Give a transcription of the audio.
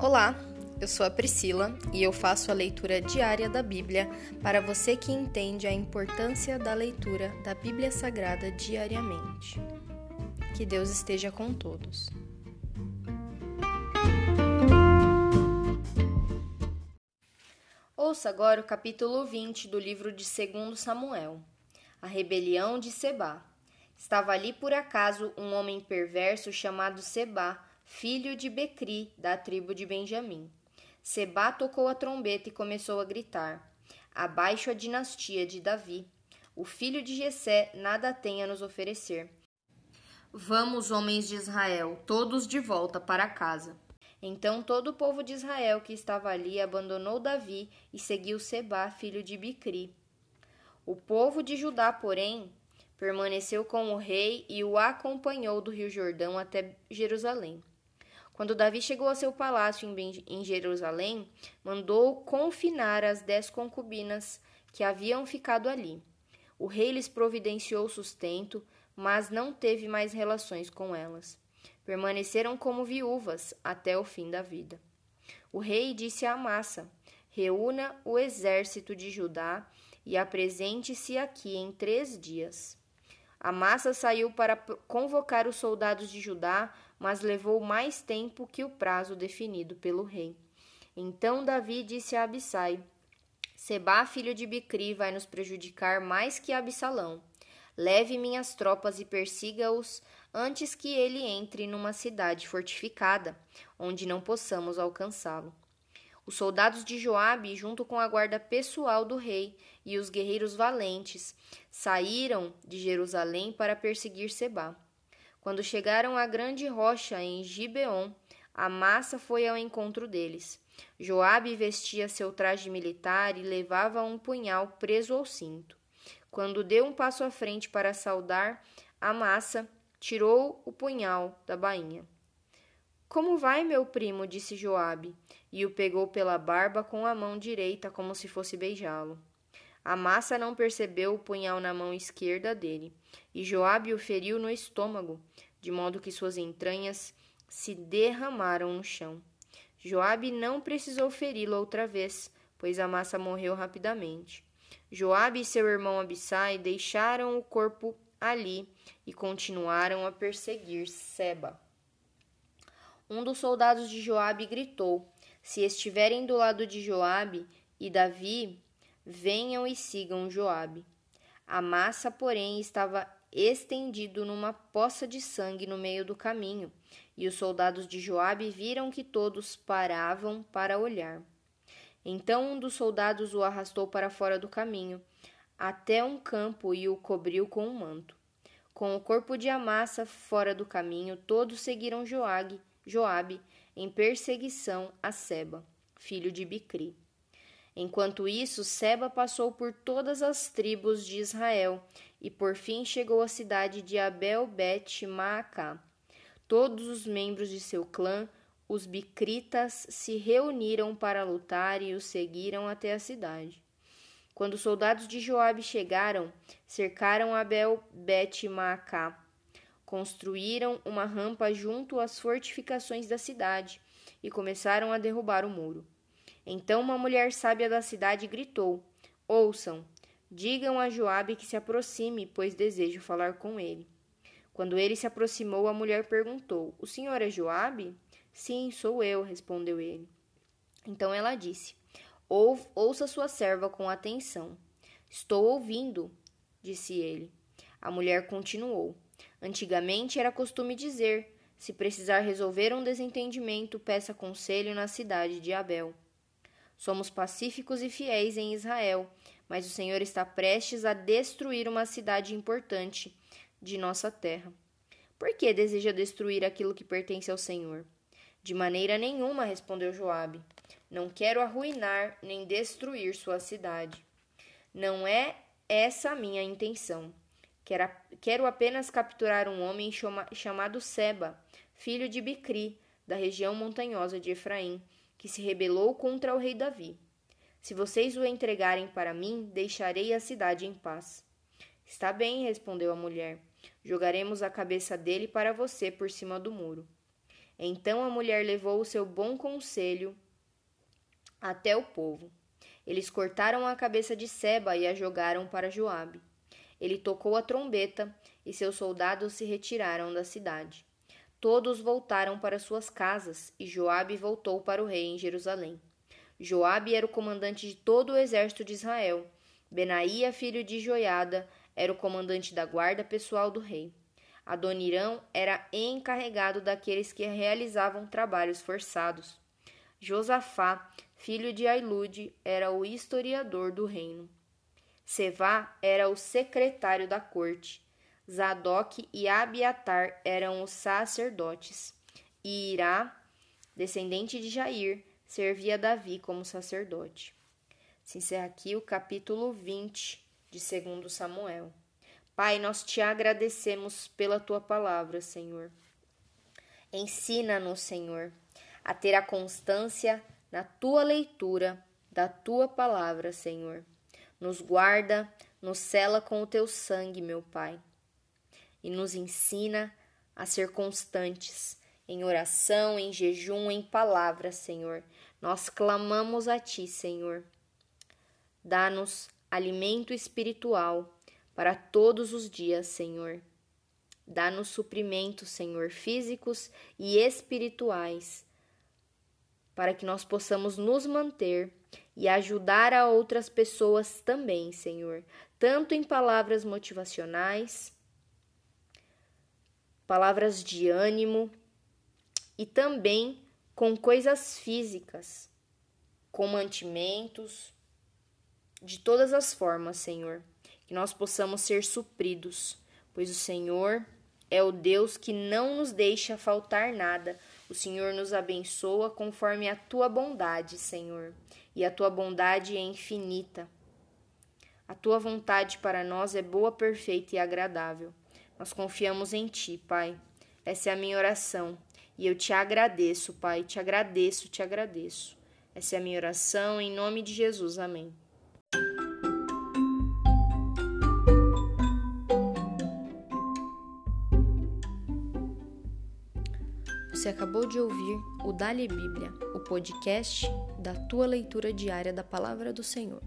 Olá, eu sou a Priscila e eu faço a leitura diária da Bíblia para você que entende a importância da leitura da Bíblia Sagrada diariamente. Que Deus esteja com todos. Ouça agora o capítulo 20 do livro de 2 Samuel. A rebelião de Seba. Estava ali por acaso um homem perverso chamado Seba, filho de Becri, da tribo de Benjamim. Seba tocou a trombeta e começou a gritar: Abaixo a dinastia de Davi. O filho de Jessé nada tem a nos oferecer. Vamos, homens de Israel, todos de volta para casa. Então todo o povo de Israel que estava ali abandonou Davi e seguiu Seba, filho de Bicri. O povo de Judá, porém, permaneceu com o rei e o acompanhou do rio Jordão até Jerusalém. Quando Davi chegou a seu palácio em Jerusalém, mandou confinar as dez concubinas que haviam ficado ali. O rei lhes providenciou sustento, mas não teve mais relações com elas. Permaneceram como viúvas até o fim da vida. O rei disse a Amassa: Reúna o exército de Judá e apresente-se aqui em três dias. A massa saiu para convocar os soldados de Judá, mas levou mais tempo que o prazo definido pelo rei. Então Davi disse a Abissai: Seba, filho de Bicri, vai nos prejudicar mais que Absalão. Leve minhas tropas e persiga-os antes que ele entre numa cidade fortificada, onde não possamos alcançá-lo. Os soldados de Joabe, junto com a guarda pessoal do rei e os guerreiros valentes, saíram de Jerusalém para perseguir Seba. Quando chegaram à grande rocha em Gibeon, a massa foi ao encontro deles. Joabe vestia seu traje militar e levava um punhal preso ao cinto. Quando deu um passo à frente para saudar a massa, tirou o punhal da bainha. Como vai, meu primo? disse Joabe, e o pegou pela barba com a mão direita, como se fosse beijá-lo. A massa não percebeu o punhal na mão esquerda dele, e Joabe o feriu no estômago, de modo que suas entranhas se derramaram no chão. Joabe não precisou feri-lo outra vez, pois a massa morreu rapidamente. Joabe e seu irmão Abissai deixaram o corpo ali e continuaram a perseguir Seba. Um dos soldados de Joabe gritou: Se estiverem do lado de Joabe e Davi, venham e sigam Joabe. A massa, porém, estava estendido numa poça de sangue no meio do caminho, e os soldados de Joabe viram que todos paravam para olhar. Então um dos soldados o arrastou para fora do caminho, até um campo e o cobriu com um manto. Com o corpo de Amassa fora do caminho, todos seguiram Joabe, Joabe em perseguição a Seba, filho de Bicri. Enquanto isso, Seba passou por todas as tribos de Israel e por fim chegou à cidade de Abel-Bet-Maacá. Todos os membros de seu clã, os bicritas, se reuniram para lutar e o seguiram até a cidade. Quando os soldados de Joabe chegaram, cercaram Abel-Bet-Maacá construíram uma rampa junto às fortificações da cidade e começaram a derrubar o muro. Então uma mulher sábia da cidade gritou: Ouçam, digam a Joabe que se aproxime, pois desejo falar com ele. Quando ele se aproximou, a mulher perguntou: O senhor é Joabe? Sim, sou eu, respondeu ele. Então ela disse: Ou, Ouça sua serva com atenção. Estou ouvindo, disse ele. A mulher continuou: Antigamente era costume dizer: se precisar resolver um desentendimento, peça conselho na cidade de Abel. Somos pacíficos e fiéis em Israel, mas o Senhor está prestes a destruir uma cidade importante de nossa terra. Por que deseja destruir aquilo que pertence ao Senhor? De maneira nenhuma, respondeu Joabe. Não quero arruinar nem destruir sua cidade. Não é essa a minha intenção. Quero apenas capturar um homem chamado Seba, filho de Bicri, da região montanhosa de Efraim, que se rebelou contra o rei Davi. Se vocês o entregarem para mim, deixarei a cidade em paz. Está bem, respondeu a mulher. Jogaremos a cabeça dele para você por cima do muro. Então a mulher levou o seu bom conselho até o povo. Eles cortaram a cabeça de Seba e a jogaram para Joabe. Ele tocou a trombeta e seus soldados se retiraram da cidade. Todos voltaram para suas casas e Joabe voltou para o rei em Jerusalém. Joabe era o comandante de todo o exército de Israel. Benaía, filho de Joiada, era o comandante da guarda pessoal do rei. Adonirão era encarregado daqueles que realizavam trabalhos forçados. Josafá, filho de Ailude, era o historiador do reino. Sevá era o secretário da corte. Zadok e Abiatar eram os sacerdotes. E Irá, descendente de Jair, servia Davi como sacerdote. Se encerra aqui o capítulo 20 de 2 Samuel. Pai, nós te agradecemos pela tua palavra, Senhor. Ensina-nos, Senhor, a ter a constância na tua leitura da tua palavra, Senhor. Nos guarda, nos cela com o teu sangue, meu Pai, e nos ensina a ser constantes em oração, em jejum, em palavra, Senhor. Nós clamamos a ti, Senhor. Dá-nos alimento espiritual para todos os dias, Senhor. Dá-nos suprimentos, Senhor, físicos e espirituais para que nós possamos nos manter e ajudar a outras pessoas também, Senhor, tanto em palavras motivacionais, palavras de ânimo e também com coisas físicas, com mantimentos, de todas as formas, Senhor, que nós possamos ser supridos, pois o Senhor é o Deus que não nos deixa faltar nada o Senhor nos abençoa conforme a tua bondade, Senhor, e a tua bondade é infinita. A tua vontade para nós é boa, perfeita e agradável. Nós confiamos em ti, Pai. Essa é a minha oração. E eu te agradeço, Pai. Te agradeço, te agradeço. Essa é a minha oração, em nome de Jesus. Amém. Você acabou de ouvir o Dali Bíblia, o podcast da tua leitura diária da palavra do Senhor.